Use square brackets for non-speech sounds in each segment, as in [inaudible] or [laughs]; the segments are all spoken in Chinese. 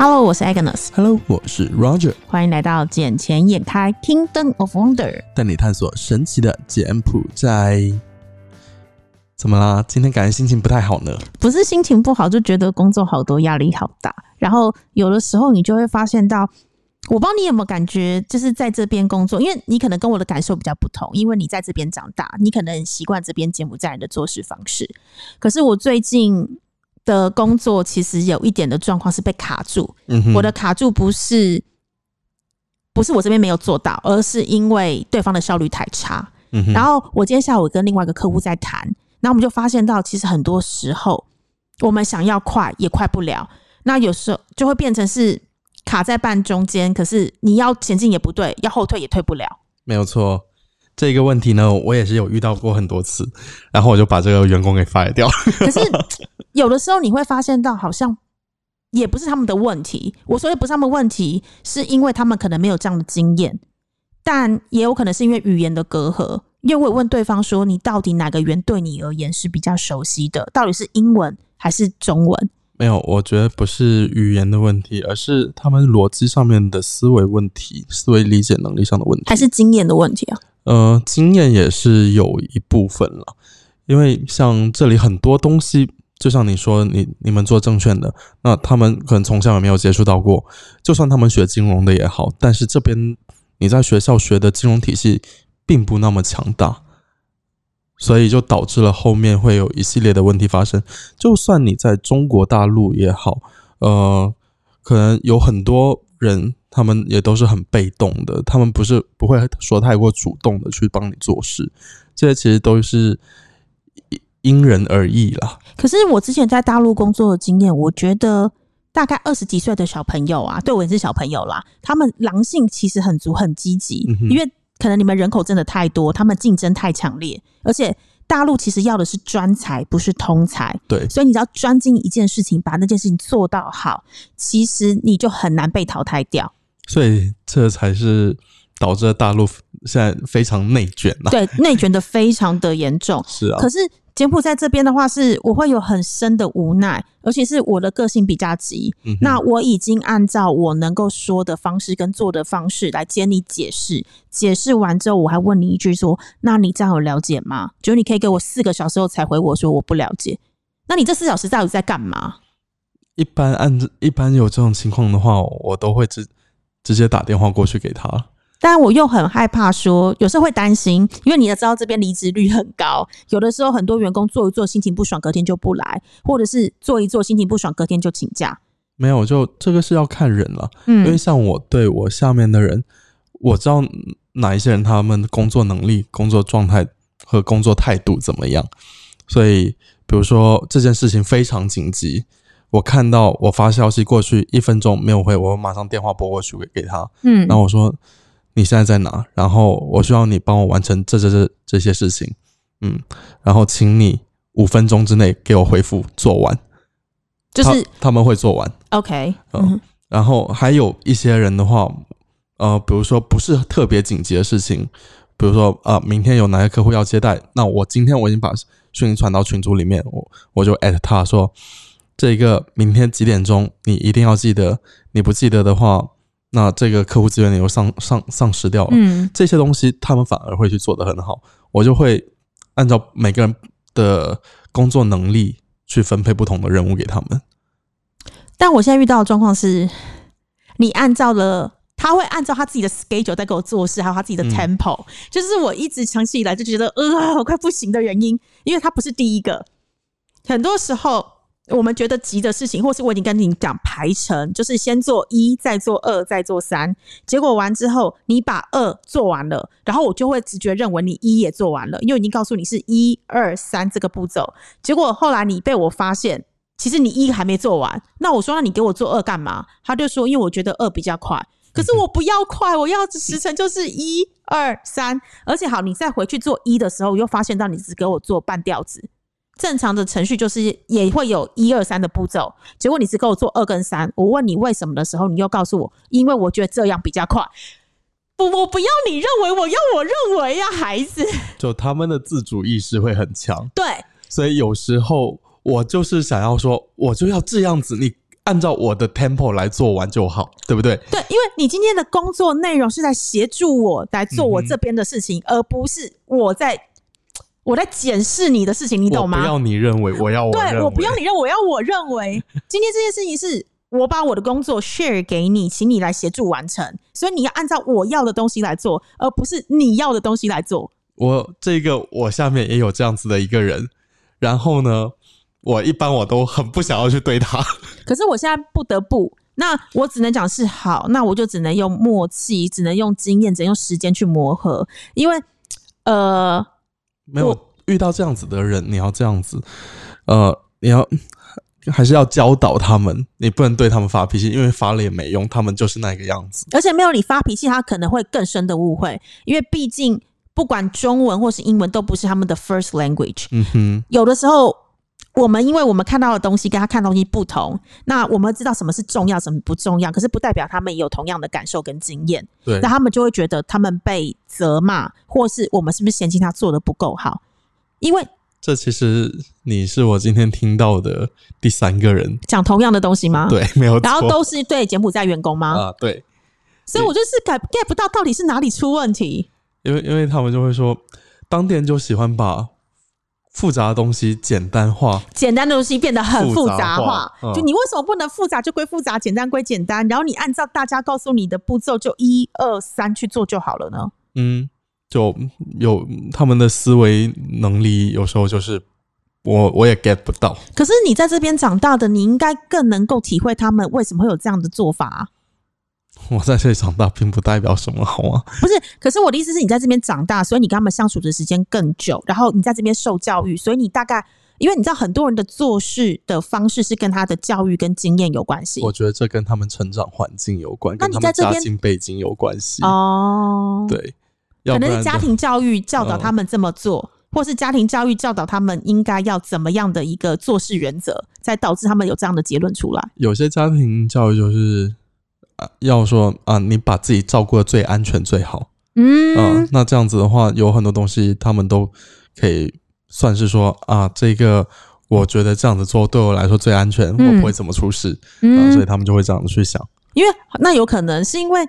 Hello，我是 Agnes。Hello，我是 Roger。欢迎来到《捡钱眼开 Kingdom of Wonder》，带你探索神奇的柬埔寨。怎么啦？今天感觉心情不太好呢？不是心情不好，就觉得工作好多，压力好大。然后有的时候你就会发现到，我不知道你有没有感觉，就是在这边工作，因为你可能跟我的感受比较不同，因为你在这边长大，你可能习惯这边柬埔寨人的做事方式。可是我最近。的工作其实有一点的状况是被卡住，我的卡住不是不是我这边没有做到，而是因为对方的效率太差。然后我今天下午跟另外一个客户在谈，然后我们就发现到，其实很多时候我们想要快也快不了，那有时候就会变成是卡在半中间，可是你要前进也不对，要后退也退不了。没有错。这个问题呢，我也是有遇到过很多次，然后我就把这个员工给 fire 掉。[laughs] 可是有的时候你会发现到，好像也不是他们的问题。我说的不是他们问题，是因为他们可能没有这样的经验，但也有可能是因为语言的隔阂。因为我问对方说，你到底哪个语言对你而言是比较熟悉的？到底是英文还是中文？没有，我觉得不是语言的问题，而是他们逻辑上面的思维问题、思维理解能力上的问题，还是经验的问题啊？呃，经验也是有一部分了，因为像这里很多东西，就像你说，你你们做证券的，那他们可能从小也没有接触到过，就算他们学金融的也好，但是这边你在学校学的金融体系并不那么强大，所以就导致了后面会有一系列的问题发生。就算你在中国大陆也好，呃，可能有很多人。他们也都是很被动的，他们不是不会说太过主动的去帮你做事，这些其实都是因人而异啦。可是我之前在大陆工作的经验，我觉得大概二十几岁的小朋友啊，对我也是小朋友啦，他们狼性其实很足、很积极，因为可能你们人口真的太多，他们竞争太强烈，而且。大陆其实要的是专才，不是通才。对，所以你只要专精一件事情，把那件事情做到好，其实你就很难被淘汰掉。所以这才是导致大陆现在非常内卷了。对，内卷的非常的严重。[laughs] 是啊，可是。柬埔寨这边的话，是我会有很深的无奈，而且是我的个性比较急。那我已经按照我能够说的方式跟做的方式来接你解释，解释完之后，我还问你一句说：“那你这样有了解吗？”就你可以给我四个小时后才回我说我不了解。那你这四小时到底在干嘛？一般按一般有这种情况的话，我都会直直接打电话过去给他。但我又很害怕，说有时候会担心，因为你也知道这边离职率很高，有的时候很多员工做一做心情不爽，隔天就不来，或者是做一做心情不爽，隔天就请假。没有，就这个是要看人了，嗯，因为像我对我下面的人，我知道哪一些人他们工作能力、工作状态和工作态度怎么样，所以比如说这件事情非常紧急，我看到我发消息过去一分钟没有回，我马上电话拨过去给给他，嗯，然后我说。你现在在哪？然后我需要你帮我完成这这这这些事情，嗯，然后请你五分钟之内给我回复做完，就是他们会做完，OK，嗯，然后还有一些人的话，呃，比如说不是特别紧急的事情，比如说啊，明天有哪些客户要接待，那我今天我已经把讯息传到群组里面，我我就艾特他说，这个明天几点钟你一定要记得，你不记得的话。那这个客户资源你又丧丧丧失掉了，嗯，这些东西他们反而会去做得很好，我就会按照每个人的工作能力去分配不同的任务给他们。但我现在遇到的状况是，你按照了，他会按照他自己的 schedule 在给我做事，还有他自己的 tempo，就是我一直长期以来就觉得呃，我快不行的原因，因为他不是第一个，很多时候。我们觉得急的事情，或是我已经跟你讲排程，就是先做一，再做二，再做三。结果完之后，你把二做完了，然后我就会直觉认为你一也做完了，因为已经告诉你是一二三这个步骤。结果后来你被我发现，其实你一还没做完。那我说，那你给我做二干嘛？他就说，因为我觉得二比较快。可是我不要快，我要时辰就是一二三。而且好，你再回去做一的时候，又发现到你只给我做半吊子。正常的程序就是也会有一二三的步骤，结果你只给我做二跟三。我问你为什么的时候，你又告诉我，因为我觉得这样比较快。不，我不要你认为，我要我认为呀，孩子。就他们的自主意识会很强，对。所以有时候我就是想要说，我就要这样子，你按照我的 tempo 来做完就好，对不对？对，因为你今天的工作内容是在协助我来做我这边的事情，而不是我在我在检视你的事情，你懂吗？我不要你认为，我要我对，我不要你认为，我要我认为，[laughs] 今天这件事情是我把我的工作 share 给你，请你来协助完成，所以你要按照我要的东西来做，而不是你要的东西来做。我这个我下面也有这样子的一个人，然后呢，我一般我都很不想要去对他。[laughs] 可是我现在不得不，那我只能讲是好，那我就只能用默契，只能用经验，只能用时间去磨合，因为呃，没有遇到这样子的人，你要这样子，呃，你要 [laughs] 还是要教导他们，你不能对他们发脾气，因为发了也没用，他们就是那个样子。而且没有你发脾气，他可能会更深的误会，因为毕竟不管中文或是英文都不是他们的 first language，嗯哼，有的时候，我们因为我们看到的东西跟他看的东西不同，那我们知道什么是重要，什么不重要，可是不代表他们也有同样的感受跟经验，对那，他们就会觉得他们被责骂，或是我们是不是嫌弃他做的不够好？因为这其实你是我今天听到的第三个人，讲同样的东西吗？。对，没有。然后都是对柬埔寨员工吗？啊，对，所以我就是 get get 不到到底是哪里出问题。因为因为他们就会说，当地人就喜欢把复杂的东西简单化，简单的东西变得很复杂化化，嗯就你为什么不能复杂就归复杂，简单归简单，然后你按照大家告诉你的步骤就一二三去做就好了呢？嗯，就有他们的思维能力，有时候就是我我也 get 不到。可是你在这边长大的，你应该更能够体会他们为什么会有这样的做法啊、[laughs] 我在这里长大，并不代表什么，好吗？不是，可是我的意思是你在这边长大，所以你跟他们相处的时间更久，然后你在这边受教育，所以你大概，因为你知道很多人的做事的方式是跟他的教育跟经验有关系我觉得这跟他们成长环境有关，那跟他们你在这边家境背景有关系。哦。，对，可能是家庭教育教导嗯他们这么做，或是家庭教育教导他们应该要怎么样的一个做事原则，才导致他们有这样的结论出来。有些家庭教育就是啊，要说啊，你把自己照顾的最安全最好。嗯，嗯，那这样子的话，有很多东西他们都可以算是说啊，这个我觉得这样子做对我来说最安全，嗯我不会怎么出事，嗯啊，所以他们就会这样子去想。因为那有可能是因为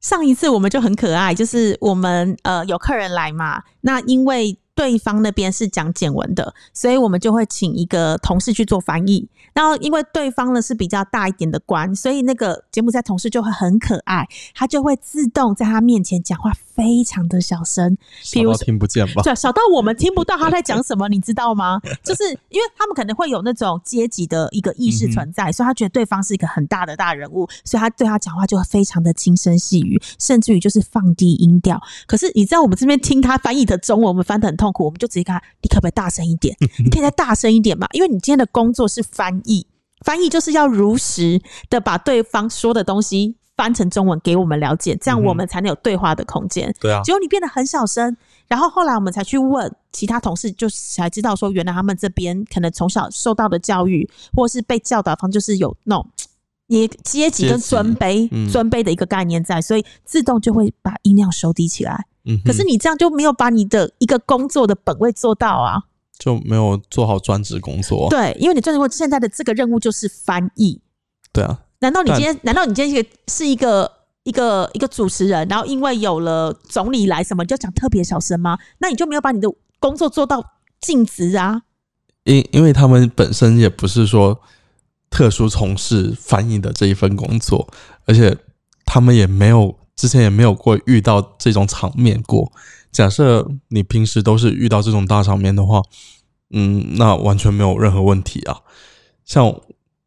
上一次我们就很可爱，就是我们呃有客人来嘛，那因为对方那边是讲简文的，所以我们就会请一个同事去做翻译。然后因为对方呢是比较大一点的官，所以那个柬埔寨同事就会很可爱，他就会自动在他面前讲话非常的小声，比小到如说听不见吧？对，小到我们听不到他在讲什么，你知道吗？就是因为他们可能会有那种阶级的一个意识存在，所以他觉得对方是一个很大的大人物，所以他对他讲话就会非常的轻声细语，甚至于就是放低音调。可是你知道我们这边听他翻译的中文，我们翻的很痛苦，我们就直接跟他：你可不可以大声一点？[laughs] 你可以再大声一点嘛？因为你今天的工作是翻译，翻译就是要如实的把对方说的东西。翻成中文给我们了解，这样我们才能有对话的空间。对啊，结果你变得很小声，然后后来我们才去问其他同事，就才知道说，原来他们这边可能从小受到的教育，或是被教导方，就是有那种也阶级跟尊卑、嗯尊卑的一个概念在，所以自动就会把音量收低起来。嗯，可是你这样就没有把你的一个工作的本位做到啊。就没有做好专职工作。对，因为你专职工作现在的这个任务就是翻译，对啊，难道你今天？难道你今天是一个一个一个主持人，然后因为有了总理来什么，你就讲特别小声吗？那你就没有把你的工作做到尽职啊？因因为他们本身也不是说特殊从事翻译的这一份工作，而且他们也没有之前也没有过遇到这种场面过。假设你平时都是遇到这种大场面的话，嗯，那完全没有任何问题啊。像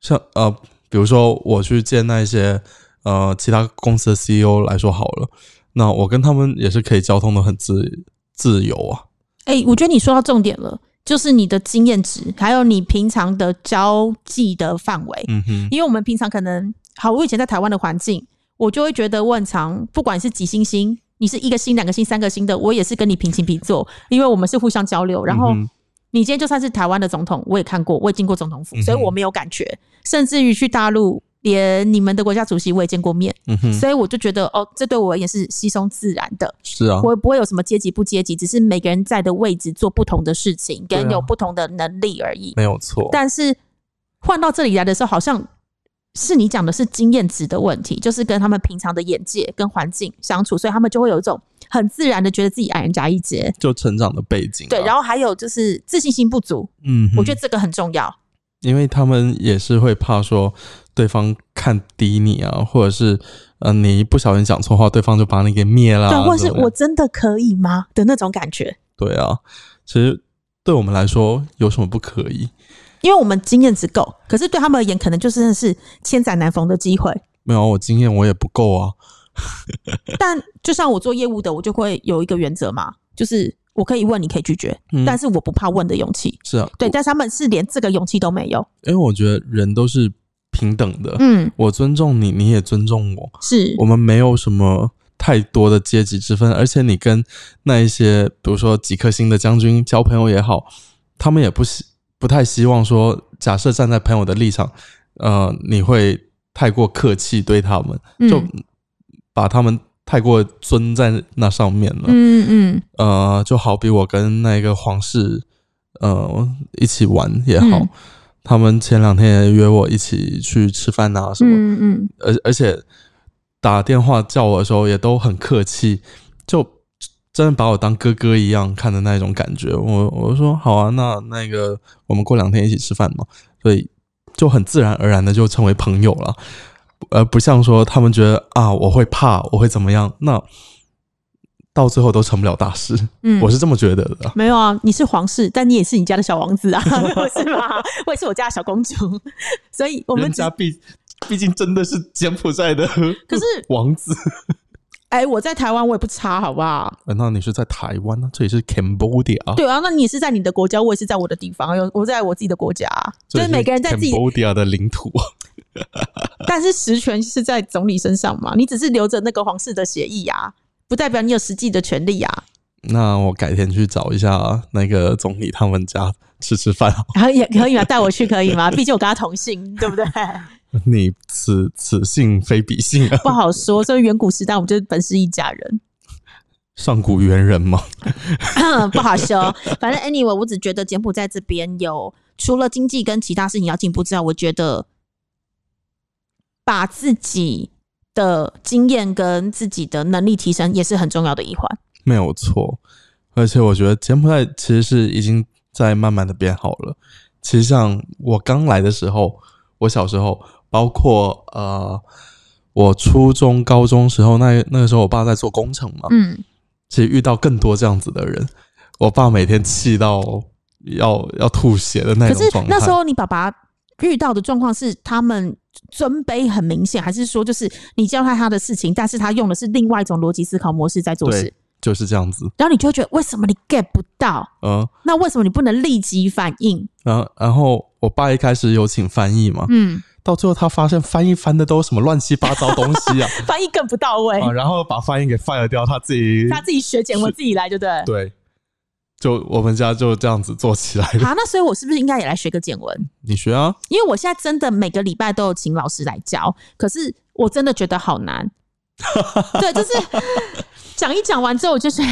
像呃，比如说我去见那些呃其他公司的 CEO 来说好了，那我跟他们也是可以交通的很自自由啊。哎、我觉得你说到重点了，就是你的经验值，还有你平常的交际的范围。嗯哼，因为我们平常可能好，我以前在台湾的环境，我就会觉得我很常，不管是几星星，你是一个星、两个星、三个星的，我也是跟你平起平坐，因为我们是互相交流。然后你今天就算是台湾的总统，我也看过，我也进过总统府，所以我没有感觉。甚至于去大陆，连你们的国家主席我也见过面，嗯哼，所以我就觉得哦，这对我而言是稀松自然的。是啊，我不会有什么阶级不阶级，只是每个人在的位置做不同的事情，跟有不同的能力而已。没有错。但是换到这里来的时候，好像是你讲的是经验值的问题，就是跟他们平常的眼界跟环境相处，所以他们就会有一种很自然的觉得自己矮人家一截。就成长的背景啊、对，然后还有就是自信心不足，嗯，我觉得这个很重要。因为他们也是会怕说对方看低你啊，或者是呃你一不小心讲错话，对方就把你给灭了啊，对，或者是我真的可以吗的那种感觉，对啊，其实对我们来说有什么不可以？因为我们经验值够，可是对他们而言，可能就真的是千载难逢的机会。没有，我经验我也不够啊。[laughs] 但就像我做业务的，我就会有一个原则嘛，就是我可以问，你可以拒绝，嗯但是我不怕问的勇气。是啊，对，但是他们是连这个勇气都没有。因为我觉得人都是平等的，嗯，我尊重你，你也尊重我，是我们没有什么太多的阶级之分，而且你跟那一些比如说几颗星的将军交朋友也好，他们也不希不太希望说，假设站在朋友的立场，呃，你会太过客气对他们，就嗯把他们太过尊在那上面了。嗯嗯。呃，就好比我跟那个皇室呃一起玩也好，嗯。他们前两天也约我一起去吃饭啊什么，嗯嗯，而而且打电话叫我的时候也都很客气，就真的把我当哥哥一样看的那种感觉。我我说好啊，那那个我们过两天一起吃饭嘛，所以就很自然而然的就成为朋友了，而不像说他们觉得啊我会怕我会怎么样，那到最后都成不了大事。嗯我是这么觉得的。没有啊，你是皇室，但你也是你家的小王子啊，不 [laughs] 是吗？我也是我家的小公主，所以我们家毕毕竟真的是柬埔寨的，可是 [laughs] 王子。[laughs] 哎，我在台湾我也不差，好不好？呃那你是在台湾呢、这里是 Cambodia，对啊，那你也是在你的国家，我也是在我的地方，有我在我自己的国家，就是每个人在自己，Cambodia 的领土。[laughs] 但是实权是在总理身上嘛，你只是留着那个皇室的协议啊，不代表你有实际的权利啊。那我改天去找一下那个总理他们家吃吃饭好。然 [laughs] 后也可以吗？带我去可以吗？[laughs] 毕竟我跟他同姓，对不对？你此此姓非彼姓啊，不好说。所以远古时代我们就是本是一家人，上古猿人嘛。不好说。反正 anyway，我只觉得柬埔寨这边有除了经济跟其他事情要进步之外，我觉得把自己的经验跟自己的能力提升也是很重要的一环。没有错，而且我觉得柬埔寨其实是已经在慢慢的变好了。其实像我刚来的时候，我小时候，包括呃，我初中、高中时候，那那个时候我爸在做工程嘛，嗯，其实遇到更多这样子的人，我爸每天气到要要吐血的那可是种状态。那时候你爸爸遇到的状况是他们尊卑很明显，还是说就是你教他他的事情，但是他用的是另外一种逻辑思考模式在做事，就是这样子，然后你就会觉得为什么你 get 不到？嗯、那为什么你不能立即反应？然后然后我爸一开始有请翻译嘛，嗯，到最后他发现翻译翻的都是什么乱七八糟东西啊，[laughs] 翻译更不到位，啊，然后把翻译给 fire 掉，他自己他自己学简文自己来，对不对？对，就我们家就这样子做起来的。好，那所以我是不是应该也来学个简文？你学啊，因为我现在真的每个礼拜都有请老师来教，可是我真的觉得好难。[laughs] 对，就是 [laughs] 讲一讲完之后，我就是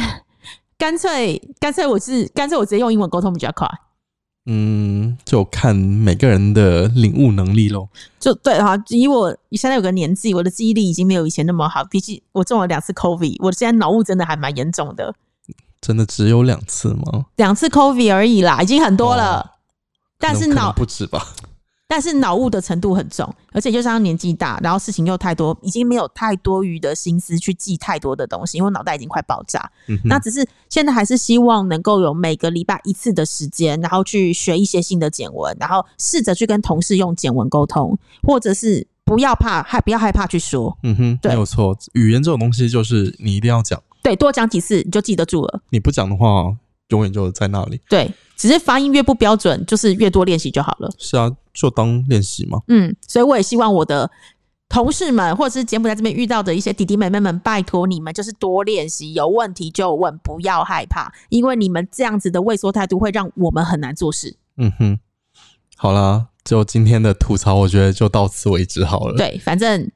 干脆干脆我是干脆我直接用英文沟通比较快。嗯，就看每个人的领悟能力咯。就对哈，以我现在有个年纪，我的记忆力已经没有以前那么好。毕竟我中了两次 COVID，我现在脑雾真的还蛮严重的，真的只有两次吗？两次 COVID 而已啦，已经很多了。但是脑不止吧？但是脑雾的程度很重，而且就像年纪大，然后事情又太多，已经没有太多余的心思去记太多的东西，因为脑袋已经快爆炸。嗯哼那只是现在还是希望能够有每个礼拜一次的时间，然后去学一些新的简文，然后试着去跟同事用简文沟通，或者是不要怕害不要害怕去说，嗯哼，对没有错。语言这种东西就是你一定要讲，对，多讲几次你就记得住了。你不讲的话，永远就在那里。对，只是发音越不标准，就是越多练习就好了。是啊，就当练习嘛。嗯，所以我也希望我的同事们，或者是柬埔寨这边遇到的一些弟弟妹妹们，拜托你们就是多练习，有问题就问，不要害怕，因为你们这样子的畏缩态度会让我们很难做事。嗯哼，好啦，就今天的吐槽，我觉得就到此为止好了。，对，反正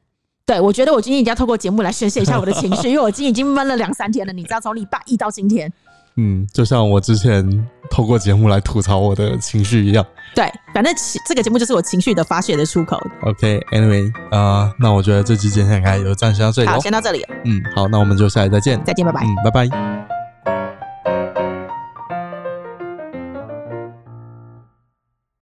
对我觉得我今天一定要透过节目来宣泄一下我的情绪，因为我今天已经闷了两三天了，你知道，从礼拜一到今天，嗯，就像我之前透过节目来吐槽我的情绪一样。对，反正其这个节目就是我情绪的发泄的出口。OK，Anyway，、啊，那我觉得这期节目应该就暂时到这里好，先到这里了，嗯，好，那我们就下期再见。再见，拜拜。嗯，拜拜。